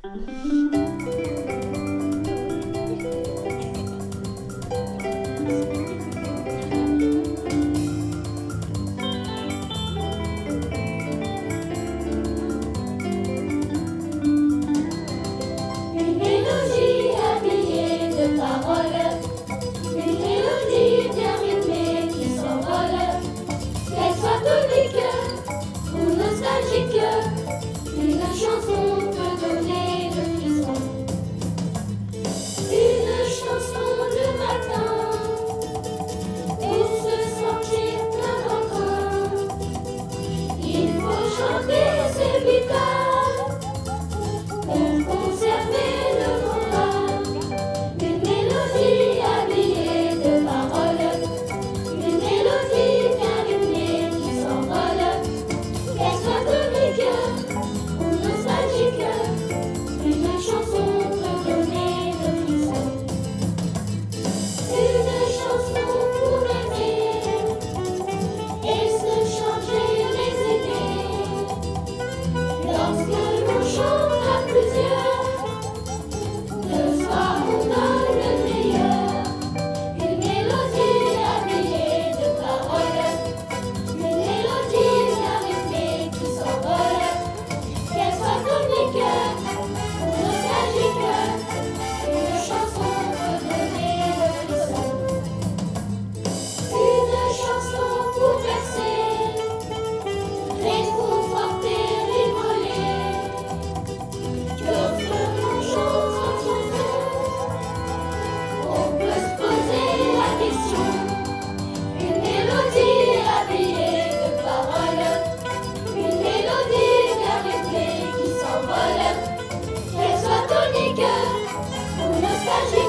Thank you. Brasil.